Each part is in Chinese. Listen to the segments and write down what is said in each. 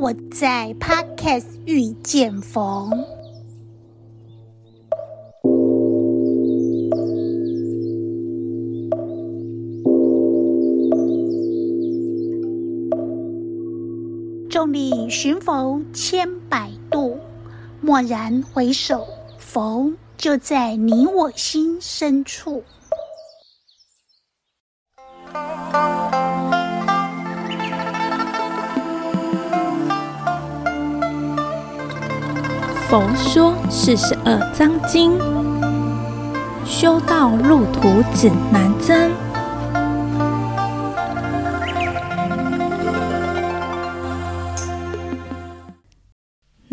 我在 Podcast 遇见佛，众里寻佛千百度，蓦然回首，佛就在你我心深处。佛说四十二章经，修道路途指南针。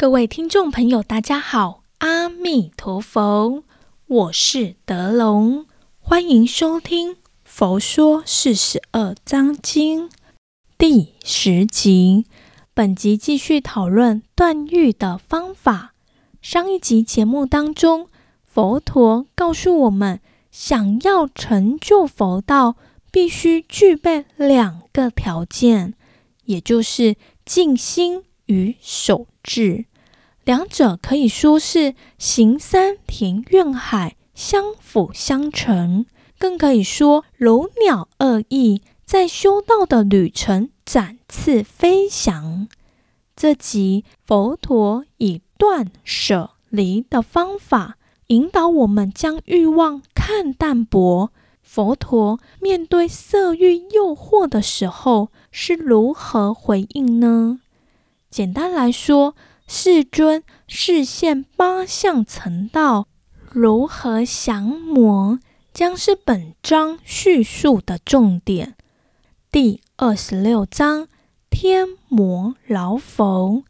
各位听众朋友，大家好，阿弥陀佛，我是德龙，欢迎收听《佛说四十二章经》第十集。本集继续讨论断欲的方法。上一集节目当中，佛陀告诉我们，想要成就佛道，必须具备两个条件，也就是静心与守志。两者可以说是行山填愿海，相辅相成，更可以说如鸟二翼，在修道的旅程展翅飞翔。这集佛陀以断舍离的方法，引导我们将欲望看淡薄。佛陀面对色欲诱惑的时候，是如何回应呢？简单来说，世尊示现八相成道，如何降魔，将是本章叙述的重点。第二十六章：天魔扰佛。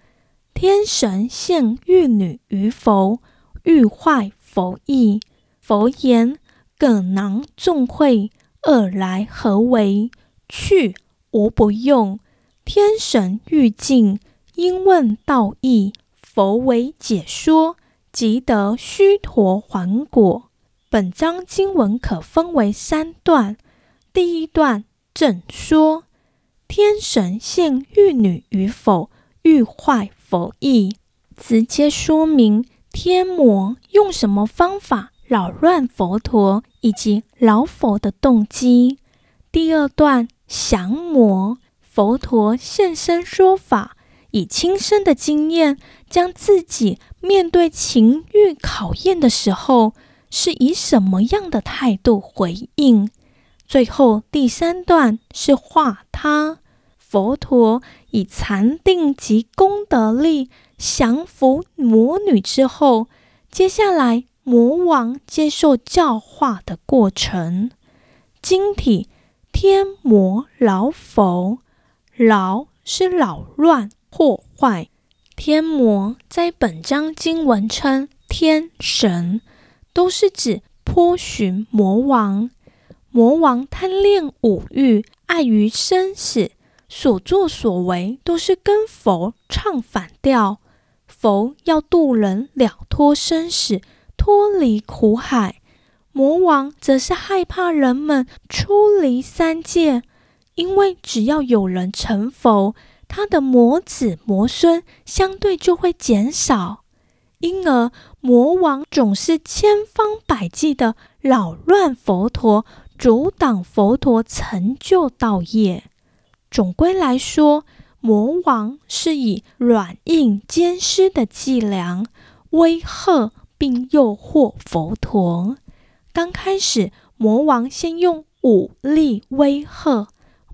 天神现玉女于佛，欲坏佛意。佛言：葛囊众会，二来何为？去，无不用。天神欲尽，因问道义。佛为解说，即得须陀还果。本章经文可分为三段。第一段正说：天神现玉女与否，欲坏。佛意直接说明天魔用什么方法扰乱佛陀以及老佛的动机。第二段降魔，佛陀现身说法，以亲身的经验，将自己面对情欲考验的时候，是以什么样的态度回应。最后第三段是化他。佛陀以禅定及功德力降服魔女之后，接下来魔王接受教化的过程。经体天魔老佛，老是扰乱破坏。天魔在本章经文称天神，都是指波旬魔王。魔王贪恋五欲，碍于生死。所作所为都是跟佛唱反调，佛要度人了脱生死，脱离苦海；魔王则是害怕人们出离三界，因为只要有人成佛，他的魔子魔孙相对就会减少，因而魔王总是千方百计地扰乱佛陀，阻挡佛陀成就道业。总归来说，魔王是以软硬兼施的伎俩威吓并诱惑佛陀。刚开始，魔王先用武力威吓，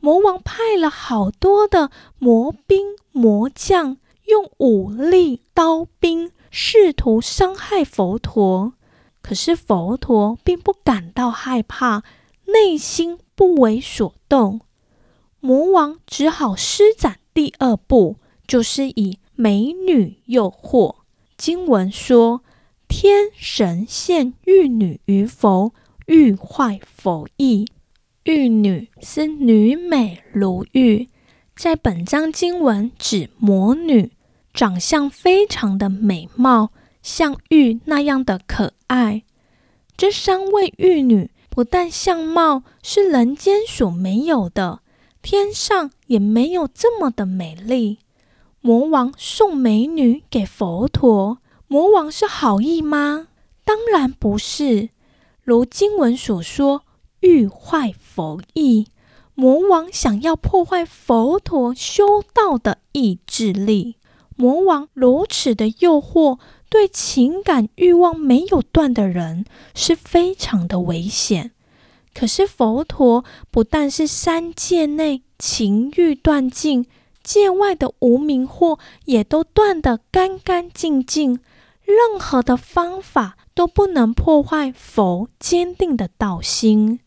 魔王派了好多的魔兵魔将，用武力刀兵试图伤害佛陀。可是佛陀并不感到害怕，内心不为所动。魔王只好施展第二步，就是以美女诱惑。经文说：“天神现玉女于佛，欲坏佛意。”玉女是女美如玉，在本章经文指魔女，长相非常的美貌，像玉那样的可爱。这三位玉女不但相貌是人间所没有的，天上也没有这么的美丽。魔王送美女给佛陀，魔王是好意吗？当然不是，如经文所说。欲坏佛意，魔王想要破坏佛陀修道的意志力。魔王如此的诱惑，对情感欲望没有断的人是非常的危险。可是佛陀不但是三界内情欲断尽，界外的无明惑也都断得干干净净，任何的方法都不能破坏佛坚定的道心。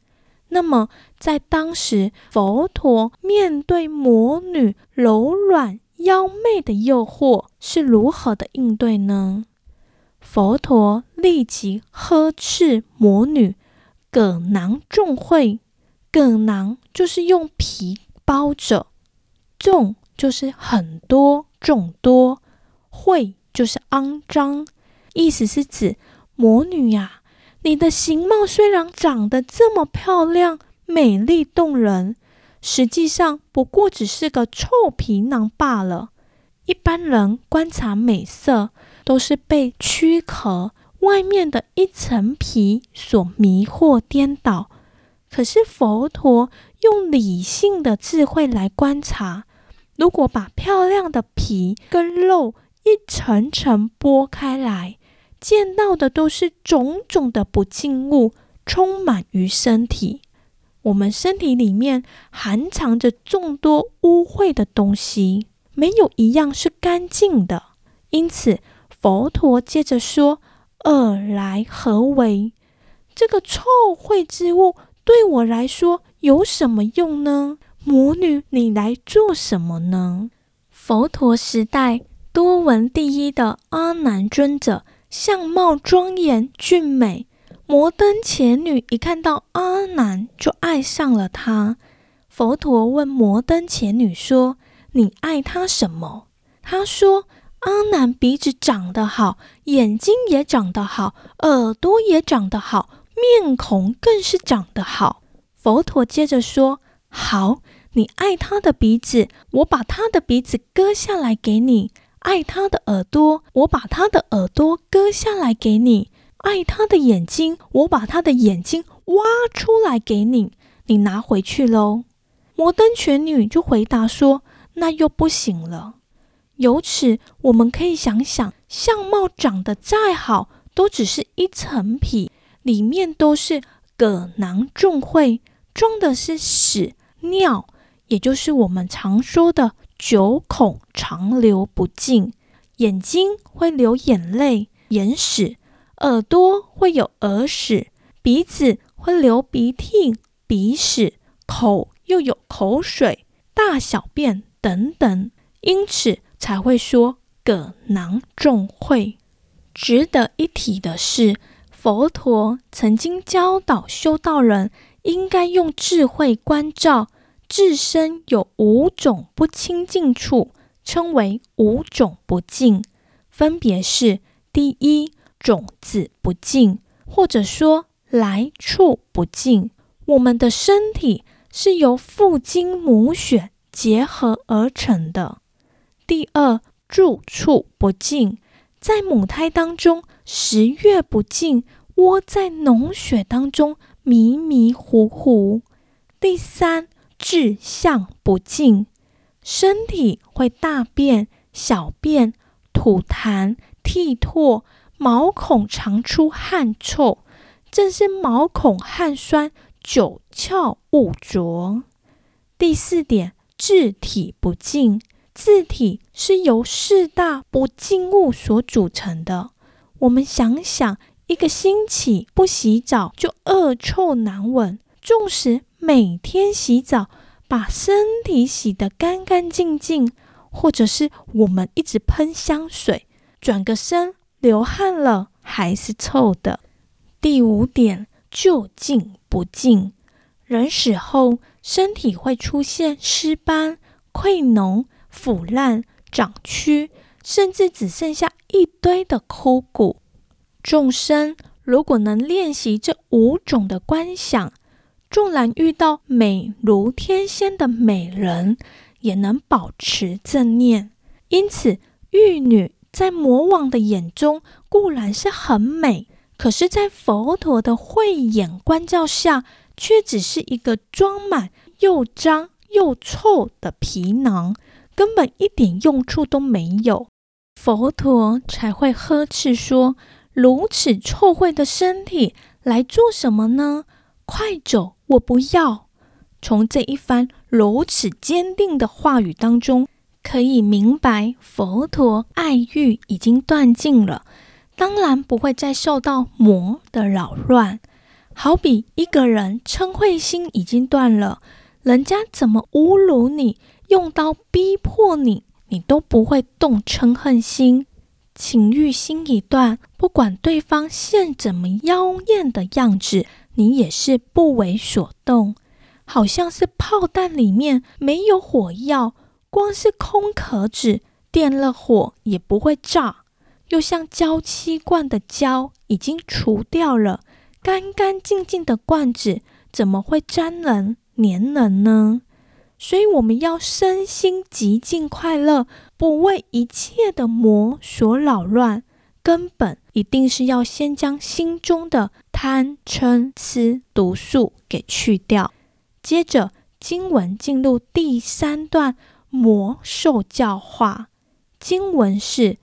那么，在当时，佛陀面对魔女柔软妖媚的诱惑，是如何的应对呢？佛陀立即呵斥魔女：“葛囊众秽，葛囊就是用皮包着，众就是很多众多，秽就是肮脏，意思是指魔女呀、”你的形貌虽然长得这么漂亮、美丽动人，实际上不过只是个臭皮囊罢了。一般人观察美色，都是被躯壳外面的一层皮所迷惑颠倒。可是佛陀用理性的智慧来观察，如果把漂亮的皮跟肉一层层剥开来，见到的都是种种的不净物，充满于身体。我们身体里面含藏着众多污秽的东西，没有一样是干净的。因此，佛陀接着说：“尔来何为？这个臭秽之物对我来说有什么用呢？魔女，你来做什么呢？”佛陀时代多闻第一的阿难尊者。相貌庄严俊美，摩登伽女一看到阿难就爱上了他。佛陀问摩登伽女说：“你爱他什么？”他说：“阿难鼻子长得好，眼睛也长得好，耳朵也长得好，面孔更是长得好。”佛陀接着说：“好，你爱他的鼻子，我把他的鼻子割下来给你。”爱他的耳朵，我把他的耳朵割下来给你；爱他的眼睛，我把他的眼睛挖出来给你。你拿回去喽。摩登伽女就回答说：“那又不行了。”由此，我们可以想想，相貌长得再好，都只是一层皮，里面都是葛囊众秽，装的是屎尿，也就是我们常说的。九孔长流不尽，眼睛会流眼泪、眼屎；耳朵会有耳屎；鼻子会流鼻涕、鼻屎；口又有口水、大小便等等，因此才会说葛囊众秽。值得一提的是，佛陀曾经教导修道人应该用智慧关照。自身有五种不清净处，称为五种不净，分别是：第一，种子不净，或者说来处不净。我们的身体是由父精母血结合而成的。第二，住处不净，在母胎当中十月不净，窝在脓血当中迷迷糊糊。第三。志向不净，身体会大便、小便、吐痰、涕唾，毛孔常出汗臭，这是毛孔汗酸、久窍误浊。第四点，自体不净，自体是由四大不净物所组成的。我们想想，一个星期不洗澡就恶臭难闻，纵使每天洗澡，把身体洗得干干净净，或者是我们一直喷香水，转个身流汗了还是臭的。第五点，就净不净。人死后，身体会出现尸斑、溃脓、腐烂、长蛆，甚至只剩下一堆的枯骨。众生如果能练习这五种的观想，纵然遇到美如天仙的美人，也能保持正念。因此，玉女在魔王的眼中固然是很美，可是，在佛陀的慧眼观照下，却只是一个装满又脏又臭的皮囊，根本一点用处都没有。佛陀才会呵斥说：“如此臭秽的身体来做什么呢？快走！我不要。”从这一番如此坚定的话语当中，可以明白佛陀爱欲已经断尽了，当然不会再受到魔的扰乱。好比一个人嗔恚心已经断了，人家怎么侮辱你，用刀逼迫你，你都不会动嗔恨心。情欲心一断，不管对方现怎么妖艳的样子，你也是不为所动。好像是炮弹里面没有火药，光是空壳子，点了火也不会炸。又像胶漆罐的胶已经除掉了。干干净净的罐子怎么会粘人、黏人呢？所以我们要身心极尽快乐，不为一切的魔所扰乱。根本一定是要先将心中的贪嗔痴毒素给去掉。接着经文进入第三段魔受教化。经文是：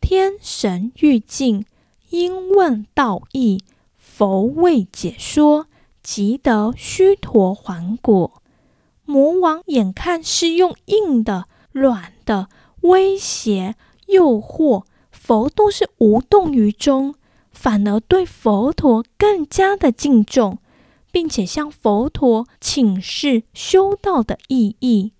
天神欲尽，因问道义。佛未解说，即得须陀洹果。魔王眼看是用硬的、软的威胁、诱惑，佛都是无动于衷，反而对佛陀更加的敬重，并且向佛陀请示修道的意义。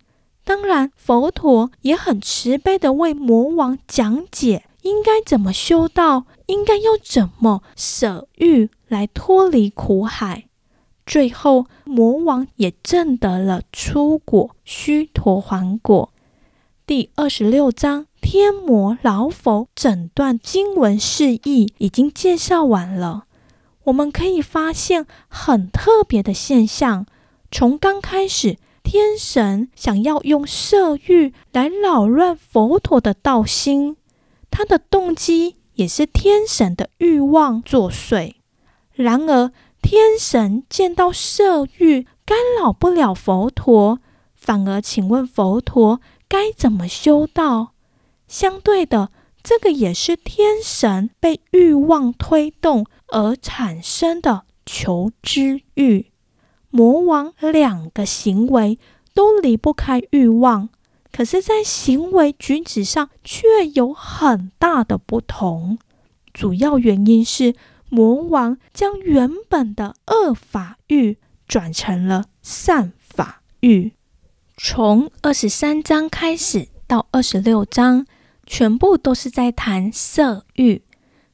当然，佛陀也很慈悲的为魔王讲解。应该怎么修道？应该要怎么舍欲来脱离苦海？最后，魔王也证得了初果须陀洹果。第二十六章天魔老佛整段经文释义已经介绍完了。我们可以发现很特别的现象：从刚开始，天神想要用色欲来扰乱佛陀的道心。他的动机也是天神的欲望作祟。然而，天神见到色欲干扰不了佛陀，反而请问佛陀该怎么修道？相对的，这个也是天神被欲望推动而产生的求知欲。魔王两个行为都离不开欲望。可是，在行为举止上却有很大的不同。主要原因是魔王将原本的恶法欲转成了善法欲。从二十三章开始到二十六章，全部都是在谈色欲。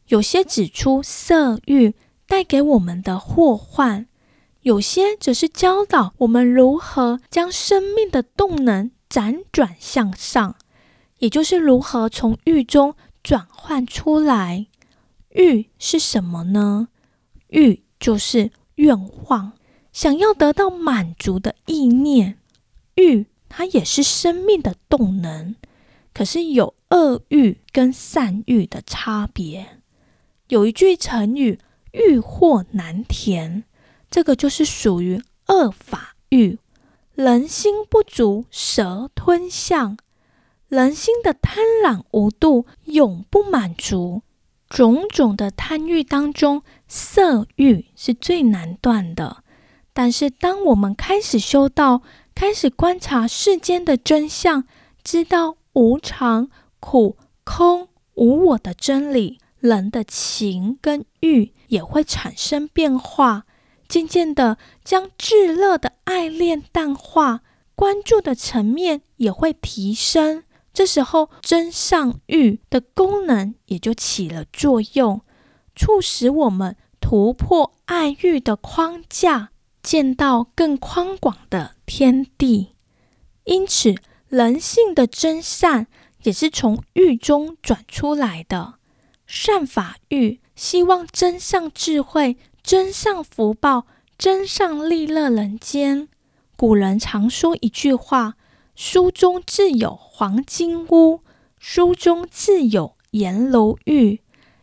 有些指出色欲带给我们的祸患，有些则是教导我们如何将生命的动能。辗转向上，也就是如何从欲中转换出来。欲是什么呢？欲就是愿望，想要得到满足的意念。欲它也是生命的动能，可是有恶欲跟善欲的差别。有一句成语“欲壑难填”，这个就是属于恶法欲。人心不足蛇吞象，人心的贪婪无度，永不满足。种种的贪欲当中，色欲是最难断的。但是，当我们开始修道，开始观察世间的真相，知道无常、苦、空、无我的真理，人的情跟欲也会产生变化，渐渐的将炙热的爱恋淡化，关注的层面也会提升。这时候，真善欲的功能也就起了作用，促使我们突破爱欲的框架，见到更宽广的天地。因此，人性的真善也是从欲中转出来的。善法欲希望真上智慧、真上福报、真上利乐人间。古人常说一句话。书中自有黄金屋，书中自有颜如玉。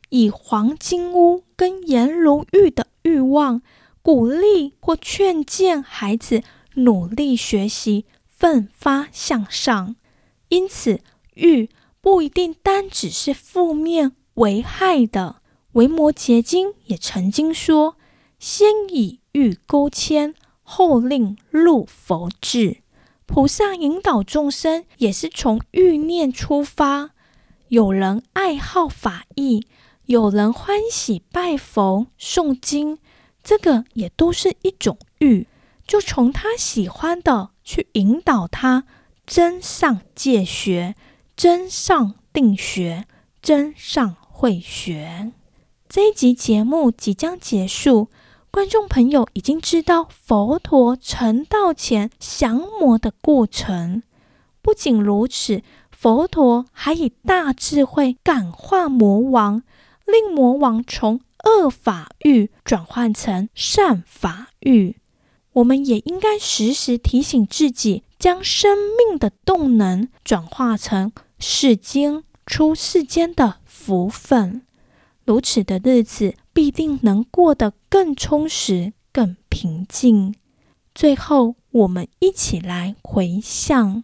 以黄金屋跟颜如玉的欲望，鼓励或劝谏孩子努力学习，奋发向上。因此，欲不一定单只是负面危害的。维摩诘经也曾经说：“先以欲勾牵，后令入佛智。”菩萨引导众生，也是从欲念出发。有人爱好法义，有人欢喜拜佛诵经，这个也都是一种欲。就从他喜欢的去引导他，真上戒学，真上定学，真上慧学。这一集节目即将结束。观众朋友已经知道佛陀成道前降魔的过程。不仅如此，佛陀还以大智慧感化魔王，令魔王从恶法欲转换成善法欲。我们也应该时时提醒自己，将生命的动能转化成世间出世间的福分。如此的日子，必定能过得更充实、更平静。最后，我们一起来回向：